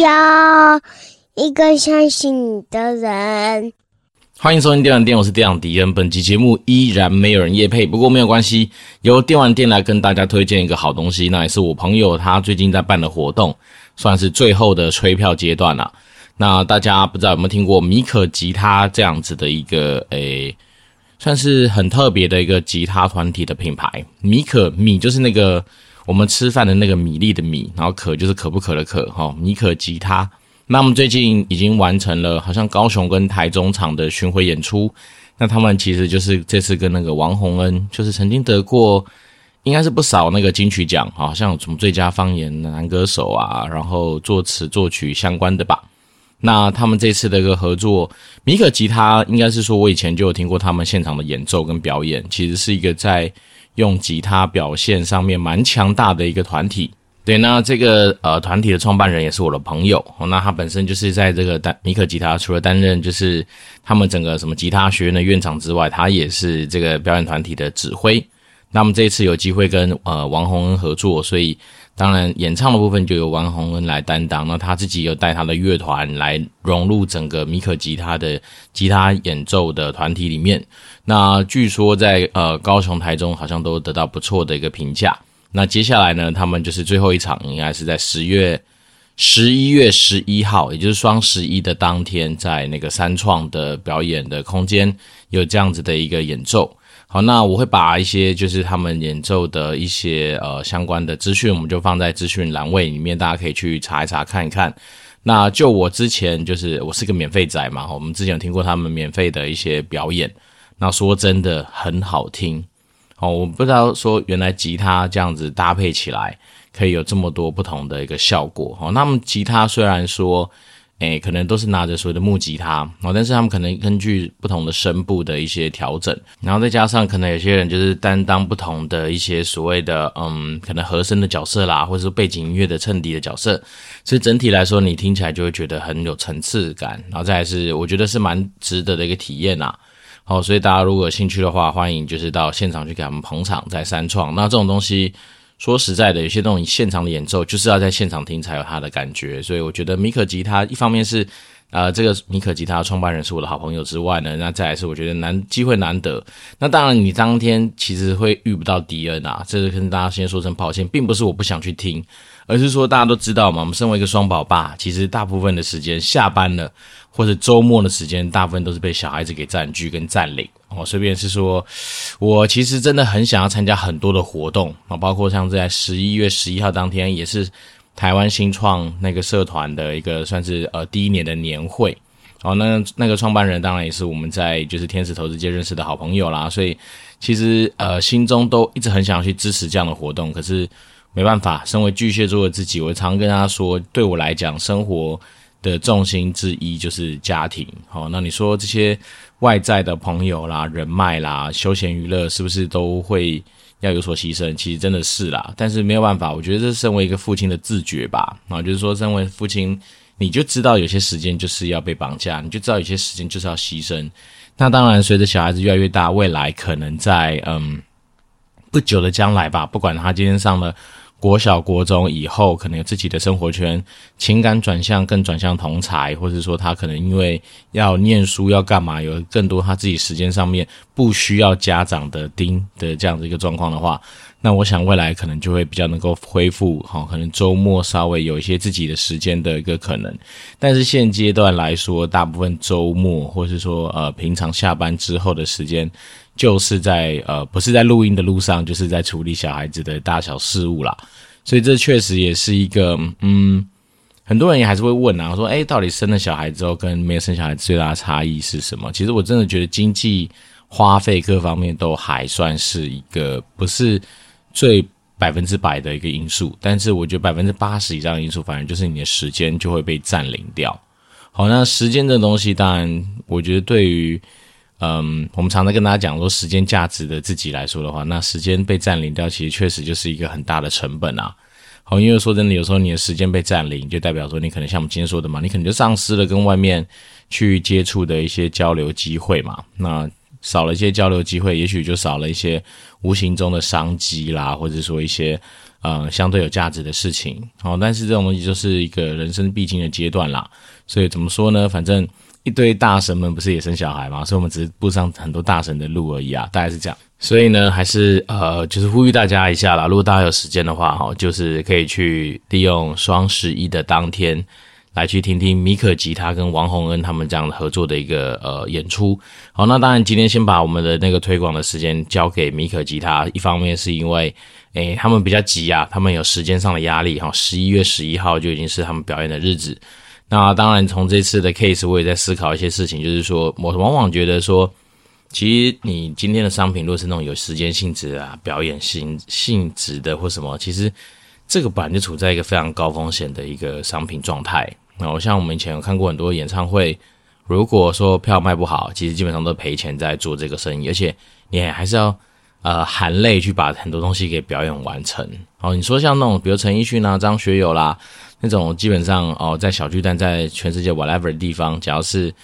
要一个相信你的人。欢迎收听电玩店，我是电玩迪恩。本集节目依然没有人夜配，不过没有关系，由电玩店来跟大家推荐一个好东西，那也是我朋友他最近在办的活动，算是最后的催票阶段了。那大家不知道有没有听过米可吉他这样子的一个诶，算是很特别的一个吉他团体的品牌。米可米就是那个我们吃饭的那个米粒的米，然后可就是可不可的可哈。米可吉他。那我们最近已经完成了，好像高雄跟台中场的巡回演出。那他们其实就是这次跟那个王洪恩，就是曾经得过，应该是不少那个金曲奖，好像有什么最佳方言男歌手啊，然后作词作曲相关的吧。那他们这次的一个合作，米可吉他应该是说我以前就有听过他们现场的演奏跟表演，其实是一个在用吉他表现上面蛮强大的一个团体。对，那这个呃团体的创办人也是我的朋友，那他本身就是在这个单米克吉他，除了担任就是他们整个什么吉他学院的院长之外，他也是这个表演团体的指挥。那么这一次有机会跟呃王洪恩合作，所以当然演唱的部分就由王洪恩来担当，那他自己有带他的乐团来融入整个米可吉他的吉他演奏的团体里面。那据说在呃高雄、台中好像都得到不错的一个评价。那接下来呢，他们就是最后一场，应该是在十月十一月十一号，也就是双十一的当天，在那个三创的表演的空间有这样子的一个演奏。好，那我会把一些就是他们演奏的一些呃相关的资讯，我们就放在资讯栏位里面，大家可以去查一查看一看。那就我之前就是我是个免费仔嘛，我们之前有听过他们免费的一些表演，那说真的很好听。哦，我不知道说原来吉他这样子搭配起来可以有这么多不同的一个效果。哦，那么吉他虽然说，诶，可能都是拿着所谓的木吉他，哦，但是他们可能根据不同的声部的一些调整，然后再加上可能有些人就是担当不同的一些所谓的，嗯，可能和声的角色啦，或者是背景音乐的衬底的角色，所以整体来说你听起来就会觉得很有层次感，然后再来是我觉得是蛮值得的一个体验呐。好，所以大家如果有兴趣的话，欢迎就是到现场去给他们捧场，在三创。那这种东西，说实在的，有些这种现场的演奏，就是要在现场听才有它的感觉。所以我觉得米可吉他一方面是，呃，这个米可吉他创办人是我的好朋友之外呢，那再来是我觉得难机会难得。那当然，你当天其实会遇不到迪恩啊，这是跟大家先说声抱歉，并不是我不想去听。而是说，大家都知道嘛，我们身为一个双宝爸，其实大部分的时间下班了，或者周末的时间，大部分都是被小孩子给占据跟占领。哦，顺便是说，我其实真的很想要参加很多的活动啊，包括像在十一月十一号当天，也是台湾新创那个社团的一个算是呃第一年的年会。哦，那那个创办人当然也是我们在就是天使投资界认识的好朋友啦，所以其实呃心中都一直很想要去支持这样的活动，可是。没办法，身为巨蟹座的自己，我常跟他说，对我来讲，生活的重心之一就是家庭。好，那你说这些外在的朋友啦、人脉啦、休闲娱乐，是不是都会要有所牺牲？其实真的是啦，但是没有办法，我觉得这身为一个父亲的自觉吧。啊，就是说，身为父亲，你就知道有些时间就是要被绑架，你就知道有些时间就是要牺牲。那当然，随着小孩子越来越大，未来可能在嗯。不久的将来吧，不管他今天上了国小、国中以后，可能有自己的生活圈，情感转向更转向同才，或者说他可能因为要念书要干嘛，有更多他自己时间上面不需要家长的盯的这样的一个状况的话，那我想未来可能就会比较能够恢复，哈，可能周末稍微有一些自己的时间的一个可能。但是现阶段来说，大部分周末或是说呃平常下班之后的时间。就是在呃，不是在录音的路上，就是在处理小孩子的大小事务啦。所以这确实也是一个，嗯，很多人也还是会问啊，说，诶，到底生了小孩之后跟没有生小孩最大的差异是什么？其实我真的觉得经济花费各方面都还算是一个不是最百分之百的一个因素，但是我觉得百分之八十以上的因素，反正就是你的时间就会被占领掉。好，那时间这东西，当然我觉得对于。嗯，我们常常跟大家讲说，时间价值的自己来说的话，那时间被占领掉，其实确实就是一个很大的成本啊。好，因为说真的，有时候你的时间被占领，就代表说你可能像我们今天说的嘛，你可能就丧失了跟外面去接触的一些交流机会嘛。那少了一些交流机会，也许就少了一些无形中的商机啦，或者说一些呃相对有价值的事情。好，但是这种东西就是一个人生必经的阶段啦。所以怎么说呢？反正一堆大神们不是也生小孩嘛，所以我们只是步上很多大神的路而已啊，大概是这样。所以呢，还是呃，就是呼吁大家一下啦，如果大家有时间的话，哈，就是可以去利用双十一的当天。来去听听米可吉他跟王洪恩他们这样合作的一个呃演出。好，那当然今天先把我们的那个推广的时间交给米可吉他。一方面是因为，诶，他们比较急啊，他们有时间上的压力哈。十一月十一号就已经是他们表演的日子。那当然从这次的 case 我也在思考一些事情，就是说我往往觉得说，其实你今天的商品若是那种有时间性质啊、表演性性质的或什么，其实这个本来就处在一个非常高风险的一个商品状态。那我像我们以前有看过很多演唱会，如果说票卖不好，其实基本上都赔钱在做这个生意，而且你还是要呃含泪去把很多东西给表演完成。哦，你说像那种比如陈奕迅啊、张学友啦那种，基本上哦在小巨蛋，在全世界 whatever 的地方，只要是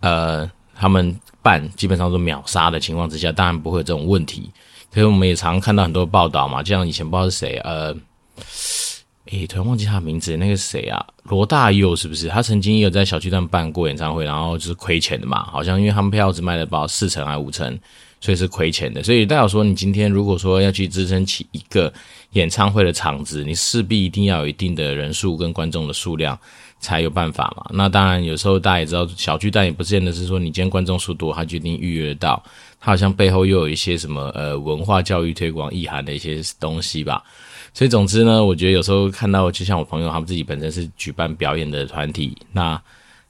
呃他们办，基本上都秒杀的情况之下，当然不会有这种问题。可是我们也常看到很多报道嘛，就像以前不知道是谁呃。诶，突然忘记他的名字，那个谁啊？罗大佑是不是？他曾经有在小巨蛋办过演唱会，然后就是亏钱的嘛。好像因为他们票只卖了不到四成还五成，所以是亏钱的。所以代表说，你今天如果说要去支撑起一个演唱会的场子，你势必一定要有一定的人数跟观众的数量才有办法嘛。那当然，有时候大家也知道，小巨蛋也不见得是说你今天观众数多，他决定预约到。他好像背后又有一些什么呃文化教育推广意涵的一些东西吧。所以总之呢，我觉得有时候看到，就像我朋友他们自己本身是举办表演的团体，那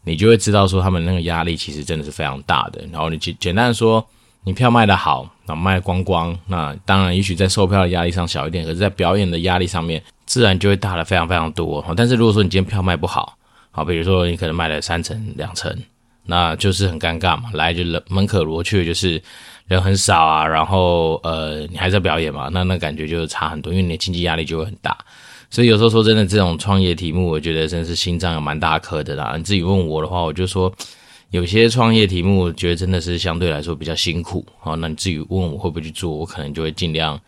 你就会知道说他们那个压力其实真的是非常大的。然后你简简单的说，你票卖得好，那卖光光，那当然也许在售票的压力上小一点，可是在表演的压力上面，自然就会大了非常非常多。但是如果说你今天票卖不好，好，比如说你可能卖了三成两成，那就是很尴尬嘛，来就人门可罗雀，就是。人很少啊，然后呃，你还在表演嘛？那那感觉就差很多，因为你的经济压力就会很大。所以有时候说真的，这种创业题目，我觉得真是心脏有蛮大颗的啦。你自己问我的话，我就说有些创业题目，我觉得真的是相对来说比较辛苦。好，那你自己问我会不会去做，我可能就会尽量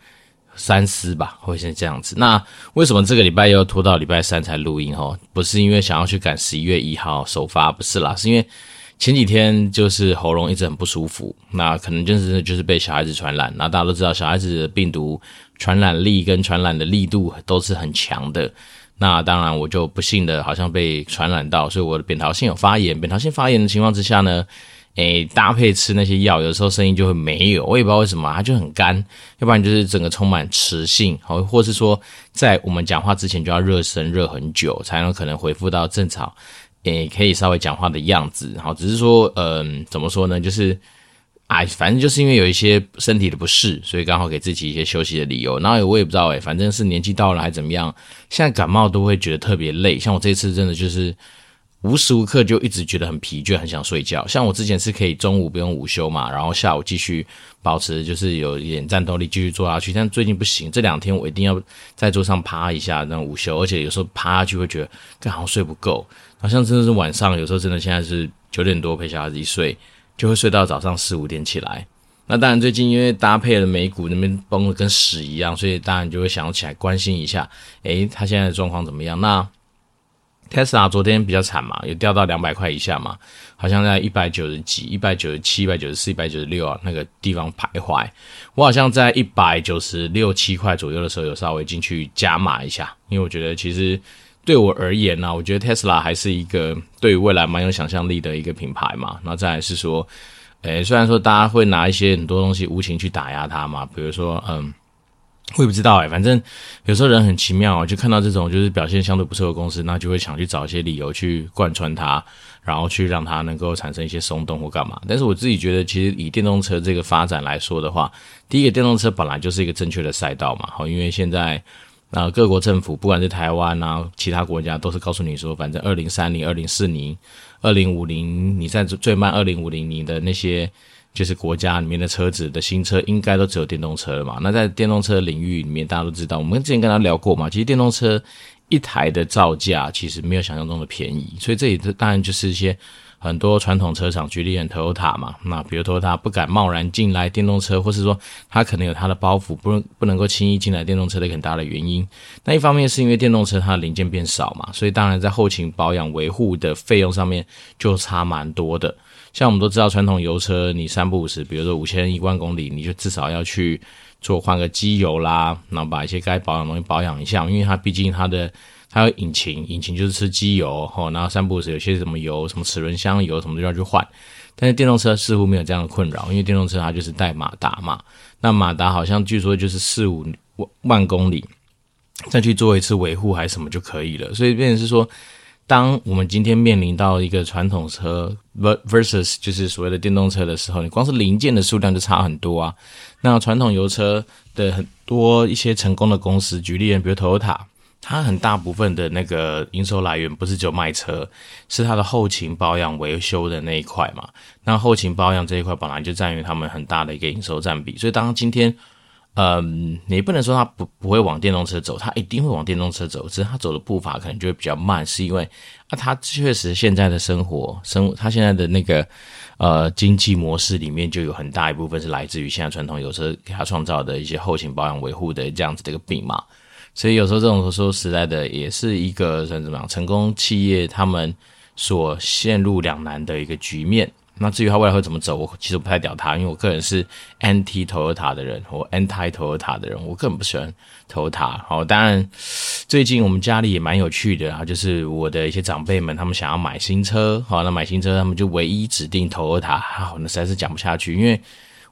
三思吧，会是这样子。那为什么这个礼拜又拖到礼拜三才录音？哦，不是因为想要去赶十一月一号首发，不是啦，是因为。前几天就是喉咙一直很不舒服，那可能就是就是被小孩子传染。那大家都知道，小孩子的病毒传染力跟传染的力度都是很强的。那当然，我就不幸的好像被传染到，所以我的扁桃腺有发炎。扁桃腺发炎的情况之下呢，诶，搭配吃那些药，有时候声音就会没有。我也不知道为什么，它就很干，要不然就是整个充满磁性，好，或是说在我们讲话之前就要热身热很久，才能可能恢复到正常。也可以稍微讲话的样子，好，只是说，嗯，怎么说呢？就是，哎，反正就是因为有一些身体的不适，所以刚好给自己一些休息的理由。然后我也不知道，哎，反正是年纪到了还怎么样，现在感冒都会觉得特别累。像我这次真的就是无时无刻就一直觉得很疲倦，很想睡觉。像我之前是可以中午不用午休嘛，然后下午继续保持就是有一点战斗力继续做下去。但最近不行，这两天我一定要在桌上趴一下，那午休，而且有时候趴下去会觉得刚好像睡不够。好像真的是晚上，有时候真的现在是九点多陪小孩子一睡，就会睡到早上四五点起来。那当然最近因为搭配了美股那边崩的跟屎一样，所以当然就会想要起来关心一下，诶，他现在的状况怎么样？那 Tesla 昨天比较惨嘛，有掉到两百块以下嘛，好像在一百九十几、一百九十七、一百九十四、一百九十六啊那个地方徘徊。我好像在一百九十六七块左右的时候有稍微进去加码一下，因为我觉得其实。对我而言呢、我觉得 Tesla 还是一个对于未来蛮有想象力的一个品牌嘛。那再来是说，诶，虽然说大家会拿一些很多东西无情去打压它嘛，比如说，嗯，我也不知道诶，反正有时候人很奇妙，就看到这种就是表现相对不错的公司，那就会想去找一些理由去贯穿它，然后去让它能够产生一些松动或干嘛。但是我自己觉得，其实以电动车这个发展来说的话，第一个电动车本来就是一个正确的赛道嘛，好，因为现在。那各国政府，不管是台湾啊，其他国家，都是告诉你说，反正二零三零、二零四零、二零五零，你在最慢二零五零，你的那些就是国家里面的车子的新车，应该都只有电动车了嘛。那在电动车领域里面，大家都知道，我们之前跟他聊过嘛，其实电动车一台的造价其实没有想象中的便宜，所以这里当然就是一些。很多传统车厂，举例很 Toyota 嘛，那比如 Toyota 不敢贸然进来电动车，或是说它可能有它的包袱，不能不能够轻易进来电动车的很大的原因。那一方面是因为电动车它的零件变少嘛，所以当然在后勤保养维护的费用上面就差蛮多的。像我们都知道，传统油车你三不五时，比如说五千一万公里，你就至少要去做换个机油啦，然后把一些该保养的东西保养一下，因为它毕竟它的。它有引擎，引擎就是吃机油吼，然后三不五时有些什么油，什么齿轮箱油什么都要去换。但是电动车似乎没有这样的困扰，因为电动车它就是带马达嘛。那马达好像据说就是四五万公里再去做一次维护还是什么就可以了。所以变成是说，当我们今天面临到一个传统车 versus 就是所谓的电动车的时候，你光是零件的数量就差很多啊。那传统油车的很多一些成功的公司，举例比如 Toyota。它很大部分的那个营收来源不是只有卖车，是它的后勤保养维修的那一块嘛。那后勤保养这一块本来就占于他们很大的一个营收占比，所以当今天，嗯，你不能说它不不会往电动车走，它一定会往电动车走，只是它走的步伐可能就会比较慢，是因为啊，它确实现在的生活生，它现在的那个 呃经济模式里面就有很大一部分是来自于现在传统油车给它创造的一些后勤保养维护的这样子的一个病嘛。所以有时候这种说实在的，也是一个算怎么样成功企业他们所陷入两难的一个局面。那至于他未来会怎么走，我其实不太屌他，因为我个人是 anti Toyota 的人，或 anti Toyota 的人，我根本不喜欢 Toyota。好，当然最近我们家里也蛮有趣的啊，就是我的一些长辈们他们想要买新车，好，那买新车他们就唯一指定 Toyota，好，那实在是讲不下去，因为。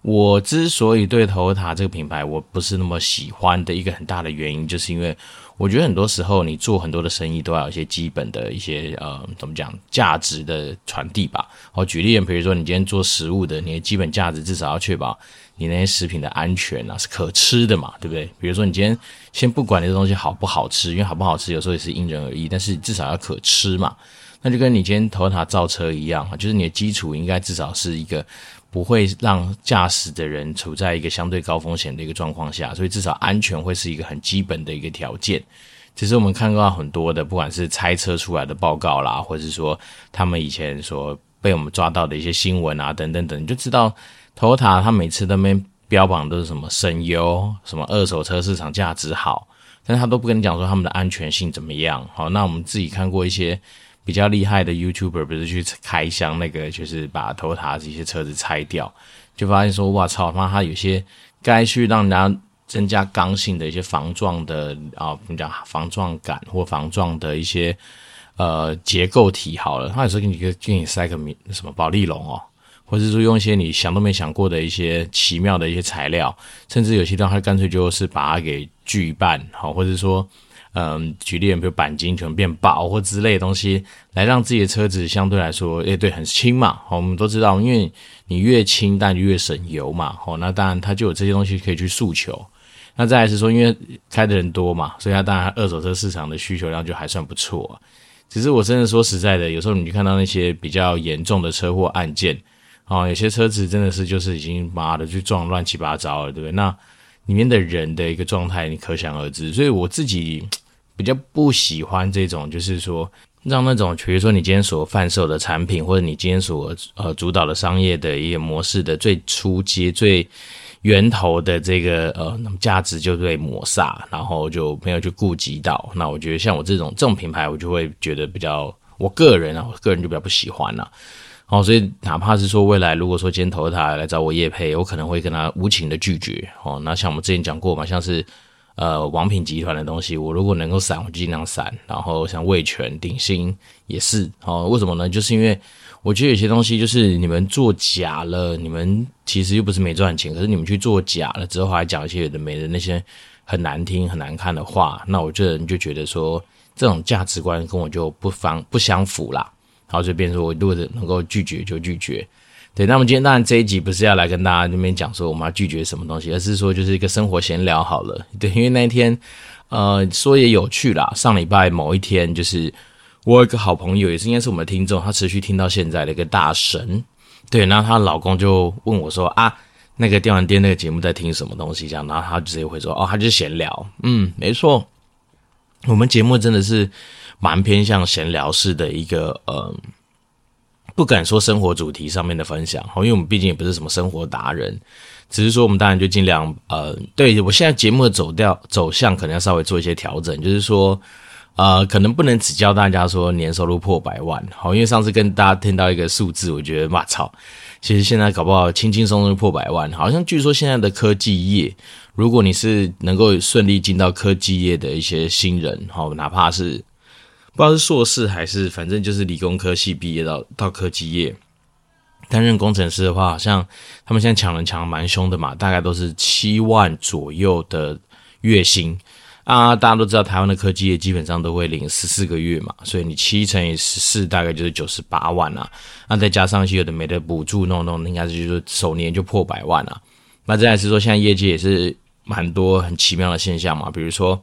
我之所以对 Toyota 这个品牌我不是那么喜欢的一个很大的原因，就是因为我觉得很多时候你做很多的生意都要有一些基本的一些呃怎么讲价值的传递吧。我举例，比如说你今天做食物的，你的基本价值至少要确保你那些食品的安全啊是可吃的嘛，对不对？比如说你今天先不管那个东西好不好吃，因为好不好吃有时候也是因人而异，但是至少要可吃嘛。那就跟你今天 Toyota 造车一样，就是你的基础应该至少是一个。不会让驾驶的人处在一个相对高风险的一个状况下，所以至少安全会是一个很基本的一个条件。其实我们看到很多的，不管是拆车出来的报告啦，或者是说他们以前所被我们抓到的一些新闻啊，等等等，你就知道，Toyota 他每次都没标榜都是什么省油，什么二手车市场价值好，但是他都不跟你讲说他们的安全性怎么样。好，那我们自己看过一些。比较厉害的 YouTuber 不是去开箱那个，就是把 Toyota 这些车子拆掉，就发现说，哇操，他妈他有些该去让人家增加刚性的一些防撞的啊，我们讲防撞杆或防撞的一些呃结构体好了，他有时候给你给你塞个什么保丽龙哦，或者是说用一些你想都没想过的一些奇妙的一些材料，甚至有些地方他干脆就是把它给锯一半，好，或者说。嗯，举例，比如钣金可能变薄或之类的东西，来让自己的车子相对来说，诶，对，很轻嘛。好，我们都知道，因为你越轻，但越省油嘛。好，那当然它就有这些东西可以去诉求。那再来是说，因为开的人多嘛，所以它当然二手车市场的需求量就还算不错。只是我真的说实在的，有时候你去看到那些比较严重的车祸案件，哦，有些车子真的是就是已经妈的去撞乱七八糟了，对不对？那里面的人的一个状态，你可想而知。所以我自己。比较不喜欢这种，就是说让那种，比如说你今天所贩售的产品，或者你今天所呃主导的商业的一个模式的最初阶、最源头的这个呃那么价值就被抹煞，然后就没有去顾及到。那我觉得像我这种这种品牌，我就会觉得比较，我个人啊，我个人就比较不喜欢了。哦，所以哪怕是说未来如果说今天投他来找我叶配，我可能会跟他无情的拒绝。哦，那像我们之前讲过嘛，像是。呃，王品集团的东西，我如果能够闪，我就尽量闪。然后像味全、鼎新也是，哦，为什么呢？就是因为我觉得有些东西就是你们做假了，你们其实又不是没赚钱，可是你们去做假了之后，还讲一些有的没的那些很难听、很难看的话，那我这人就觉得说，这种价值观跟我就不方不相符啦。然后就变成说我如果能够拒绝就拒绝。对，那么今天当然这一集不是要来跟大家那边讲说我们要拒绝什么东西，而是说就是一个生活闲聊好了。对，因为那一天，呃，说也有趣啦。上礼拜某一天，就是我有一个好朋友，也是应该是我们的听众，他持续听到现在的一个大神。对，然后她老公就问我说啊，那个电玩店那个节目在听什么东西？这样，然后他直接会说哦，他就闲聊。嗯，没错。我们节目真的是蛮偏向闲聊式的一个呃，不敢说生活主题上面的分享，因为我们毕竟也不是什么生活达人，只是说我们当然就尽量呃，对我现在节目的走调走向可能要稍微做一些调整，就是说呃，可能不能只教大家说年收入破百万，好，因为上次跟大家听到一个数字，我觉得哇操，其实现在搞不好轻轻松松就破百万，好像据说现在的科技业。如果你是能够顺利进到科技业的一些新人，好，哪怕是不知道是硕士还是反正就是理工科系毕业到到科技业担任工程师的话，好像他们现在抢人抢的蛮凶的嘛，大概都是七万左右的月薪啊。大家都知道台湾的科技业基本上都会领十四个月嘛，所以你七乘以十四大概就是九十八万啊。那再加上一些有的没的补助弄弄，应该是就是首年就破百万啊。那再来是说现在业界也是。蛮多很奇妙的现象嘛，比如说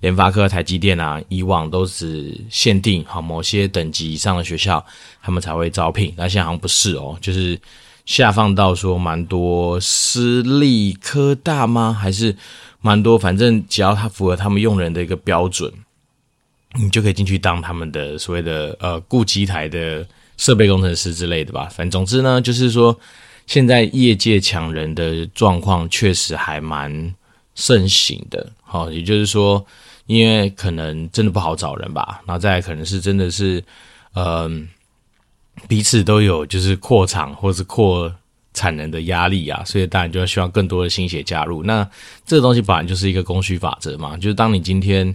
联发科、台积电啊，以往都只限定好某些等级以上的学校，他们才会招聘，那现在好像不是哦，就是下放到说蛮多私立科大吗？还是蛮多，反正只要他符合他们用人的一个标准，你就可以进去当他们的所谓的呃顾机台的设备工程师之类的吧。反正总之呢，就是说现在业界抢人的状况确实还蛮。盛行的，好，也就是说，因为可能真的不好找人吧，然后再来可能是真的是，嗯、彼此都有就是扩厂或是扩产能的压力啊，所以当然就要希望更多的新血加入。那这个东西本来就是一个供需法则嘛，就是当你今天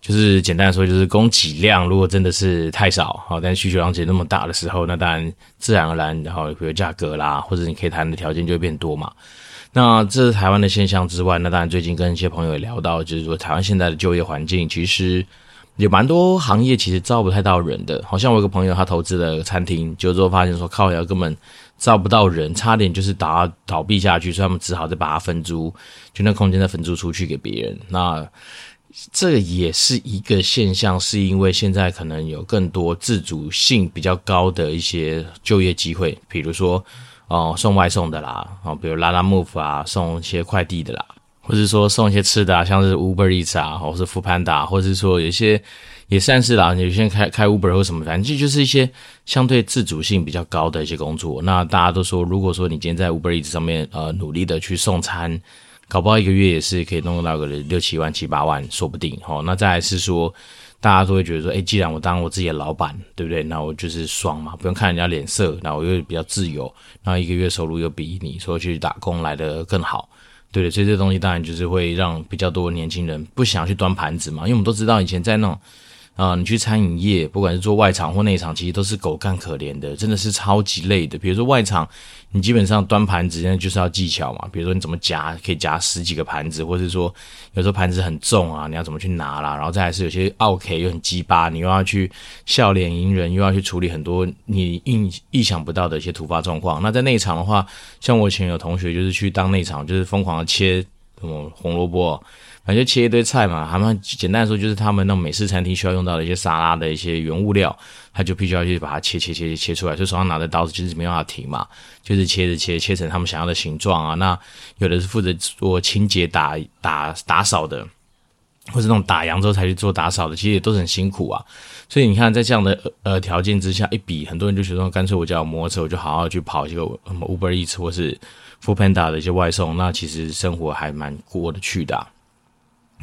就是简单的说，就是供给量如果真的是太少，好，但需求量其实那么大的时候，那当然自然而然，然后比如价格啦，或者你可以谈的条件就会变多嘛。那这是台湾的现象之外，那当然最近跟一些朋友也聊到，就是说台湾现在的就业环境其实有蛮多行业其实招不太到人的。好像我有个朋友他投资了餐厅，就之后发现说靠腰根本招不到人，差点就是倒倒闭下去，所以他们只好再把它分租，就那空间再分租出去给别人。那这也是一个现象，是因为现在可能有更多自主性比较高的一些就业机会，比如说。哦，送外送的啦，哦，比如拉拉 Move 啊，送一些快递的啦，或者说送一些吃的啊，像是 Uber Eats 啊，或是 Foodpanda，或者是说有些也算是啦，有些人开开 Uber 或什么，反正这就是一些相对自主性比较高的一些工作。那大家都说，如果说你今天在 Uber Eats 上面呃努力的去送餐，搞不好一个月也是可以弄到个六七万、七八万，说不定。哦，那再来是说。大家都会觉得说，哎，既然我当我自己的老板，对不对？那我就是爽嘛，不用看人家脸色，那我又比较自由，然后一个月收入又比你说去打工来得更好，对的？所以这东西当然就是会让比较多年轻人不想要去端盘子嘛，因为我们都知道以前在那种。啊、你去餐饮业，不管是做外场或内场，其实都是狗干可怜的，真的是超级累的。比如说外场，你基本上端盘子，那就是要技巧嘛。比如说你怎么夹，可以夹十几个盘子，或者是说有时候盘子很重啊，你要怎么去拿啦？然后再还是有些奥 K 又很鸡巴，你又要去笑脸迎人，又要去处理很多你意意想不到的一些突发状况。那在内场的话，像我以前有同学就是去当内场，就是疯狂的切什么红萝卜。反正切一堆菜嘛，他们简单说就是他们那种美式餐厅需要用到的一些沙拉的一些原物料，他就必须要去把它切切切切出来，所以手上拿着刀子就是没办法停嘛，就是切着切切成他们想要的形状啊。那有的是负责做清洁打打打扫的，或者那种打烊之后才去做打扫的，其实也都是很辛苦啊。所以你看，在这样的呃条件之下一比，很多人就觉得，干脆我叫摩托车，我就好好去跑这个什么 Uber Eats 或是 Foodpanda 的一些外送，那其实生活还蛮过得去的。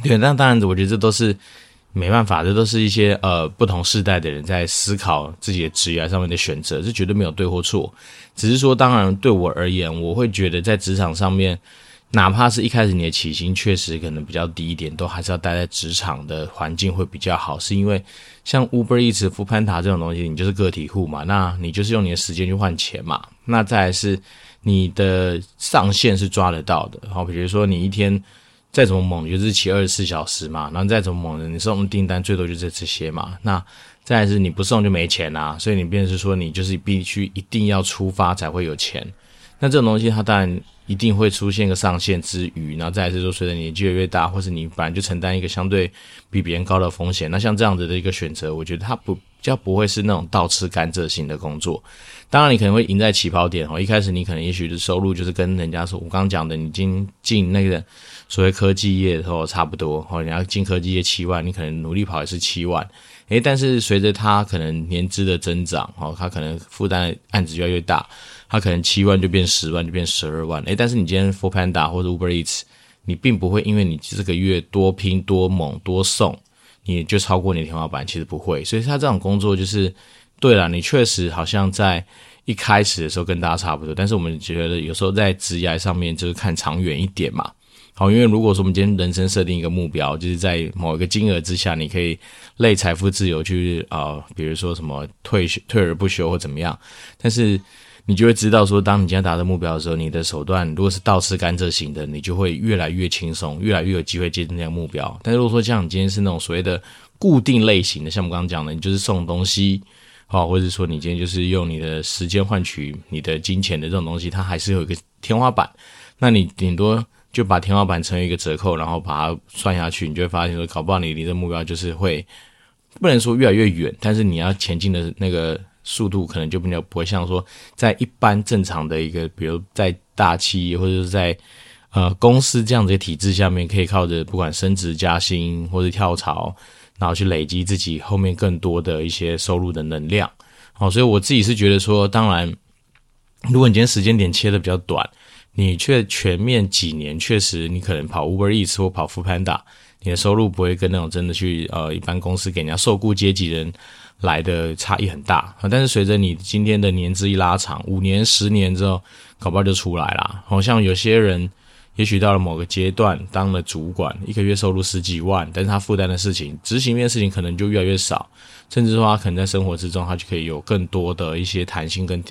对，那当然，我觉得这都是没办法，这都是一些呃不同世代的人在思考自己的职业上面的选择，这绝对没有对或错。只是说，当然对我而言，我会觉得在职场上面，哪怕是一开始你的起薪确实可能比较低一点，都还是要待在职场的环境会比较好。是因为像 Uber Eats、f o o p a n d a 这种东西，你就是个体户嘛，那你就是用你的时间去换钱嘛。那再来是你的上限是抓得到的，好，比如说你一天。再怎么猛，就是骑二十四小时嘛。然后再怎么猛的，你送订单最多就是这些嘛。那再是你不送就没钱啊，所以你便是说你就是必须一定要出发才会有钱。那这种东西它当然一定会出现一个上限之余，然后再是说随着年纪越大，或是你本来就承担一个相对比别人高的风险，那像这样子的一个选择，我觉得它不比较不会是那种倒吃甘蔗型的工作。当然你可能会赢在起跑点哦，一开始你可能也许是收入就是跟人家说我刚刚讲的，你经进那个所谓科技业的时候差不多哦，你要进科技业七万，你可能努力跑也是七万。诶，但是随着他可能年资的增长，哦，他可能负担案子越来越大，他可能七万就变十万，就变十二万。诶，但是你今天 Foodpanda 或者 Uber Eats，你并不会因为你这个月多拼多猛多送，你就超过你的天花板，其实不会。所以他这种工作就是，对了，你确实好像在一开始的时候跟大家差不多，但是我们觉得有时候在职涯上面就是看长远一点嘛。好，因为如果说我们今天人生设定一个目标，就是在某一个金额之下，你可以类财富自由去啊、比如说什么退休退而不休或怎么样，但是你就会知道说，当你今天达到目标的时候，你的手段如果是倒吃甘蔗型的，你就会越来越轻松，越来越有机会接近那个目标。但如果说像你今天是那种所谓的固定类型的，像我刚刚讲的，你就是送东西，好，或者说你今天就是用你的时间换取你的金钱的这种东西，它还是有一个天花板，那你顶多。就把天花板乘以一个折扣，然后把它算下去，你就会发现说，搞不好你离这目标就是会不能说越来越远，但是你要前进的那个速度可能就比较不会像说在一般正常的一个，比如在大企业或者是在呃公司这样子的体制下面，可以靠着不管升职加薪或者跳槽，然后去累积自己后面更多的一些收入的能量。好，所以我自己是觉得说，当然，如果你今天时间点切的比较短。你却全面几年，确实你可能跑 Uber Eats 或跑 Foodpanda，你的收入不会跟那种真的去呃一般公司给人家受雇阶级人来的差异很大。但是随着你今天的年资一拉长，五年、十年之后，搞不好就出来了。好像有些人，也许到了某个阶段当了主管，一个月收入十几万，但是他负担的事情、执行面的事情可能就越来越少，甚至说他可能在生活之中，他就可以有更多的一些弹性跟。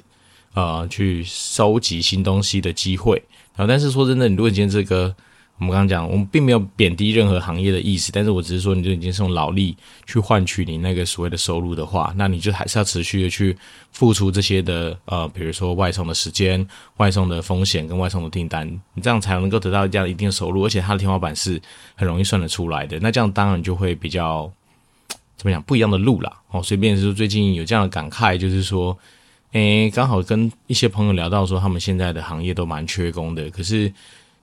呃，去收集新东西的机会啊！但是说真的，你如果今天这个，我们刚刚讲，我们并没有贬低任何行业的意思，但是我只是说，你就已经是用劳力去换取你那个所谓的收入的话，那你就还是要持续的去付出这些的呃，比如说外送的时间、外送的风险跟外送的订单，你这样才能够得到这样一定的收入，而且它的天花板是很容易算得出来的。那这样当然就会比较怎么讲不一样的路啦。哦，随便是说最近有这样的感慨，就是说。诶，刚好跟一些朋友聊到说，他们现在的行业都蛮缺工的。可是，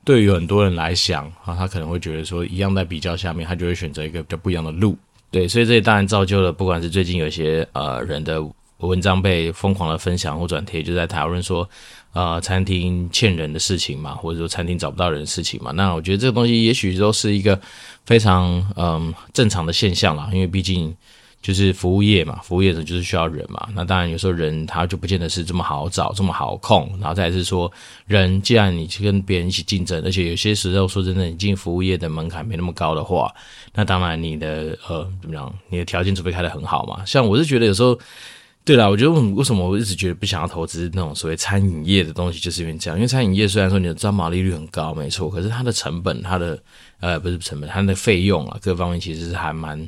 对于很多人来讲，啊，他可能会觉得说，一样在比较下面，他就会选择一个比较不一样的路。对，所以这也当然造就了，不管是最近有些呃人的文章被疯狂的分享或转贴，就在讨论说，呃，餐厅欠人的事情嘛，或者说餐厅找不到人的事情嘛。那我觉得这个东西也许都是一个非常嗯、正常的现象啦，因为毕竟。就是服务业嘛，服务业的就是需要人嘛。那当然有时候人他就不见得是这么好找，这么好控。然后再是说，人既然你去跟别人一起竞争，而且有些时候说真的，你进服务业的门槛没那么高的话，那当然你的呃怎么样，你的条件准备开得很好嘛。像我是觉得有时候，对啦，我觉得为什么我一直觉得不想要投资那种所谓餐饮业的东西，就是因为这样。因为餐饮业虽然说你的招毛利率很高，没错，可是它的成本，它的呃不是成本，它的费用啊，各方面其实是还蛮。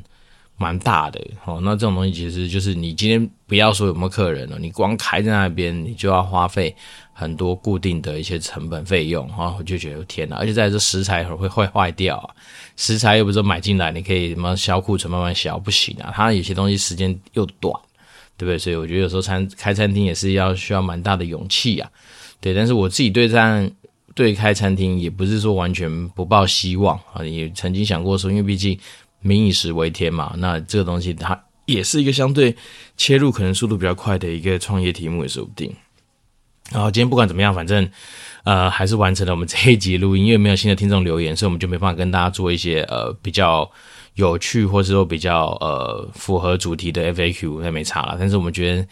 蛮大的哦，那这种东西其实就是你今天不要说有没有客人了，你光开在那边，你就要花费很多固定的一些成本费用啊，我就觉得天哪！而且在这食材会会坏掉啊，食材又不是买进来你可以什么销库存慢慢销，不行啊，它有些东西时间又短，对不对？所以我觉得有时候餐开餐厅也是要需要蛮大的勇气啊，对。但是我自己对这样对开餐厅也不是说完全不抱希望啊，也曾经想过说，因为毕竟。民以食为天嘛，那这个东西它也是一个相对切入可能速度比较快的一个创业题目也说不定。然后今天不管怎么样，反正呃还是完成了我们这一集录音，因为没有新的听众留言，所以我们就没办法跟大家做一些呃比较有趣或者说比较呃符合主题的 FAQ，那没差了。但是我们觉得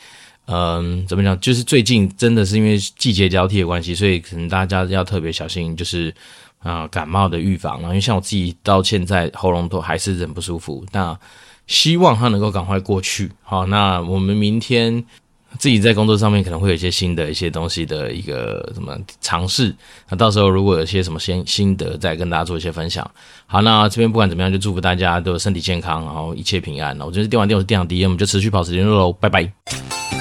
嗯、怎么讲，就是最近真的是因为季节交替的关系，所以可能大家要特别小心，就是。啊、感冒的预防，因为像我自己到现在喉咙都还是很不舒服，那希望它能够赶快过去。好，那我们明天自己在工作上面可能会有一些新的一些东西的一个什么尝试，那到时候如果有些什么新心得，再跟大家做一些分享。好，那这边不管怎么样，就祝福大家都身体健康，然后一切平安。我觉得电玩电我是电玩第一，我们就持续保持联络喽，拜拜。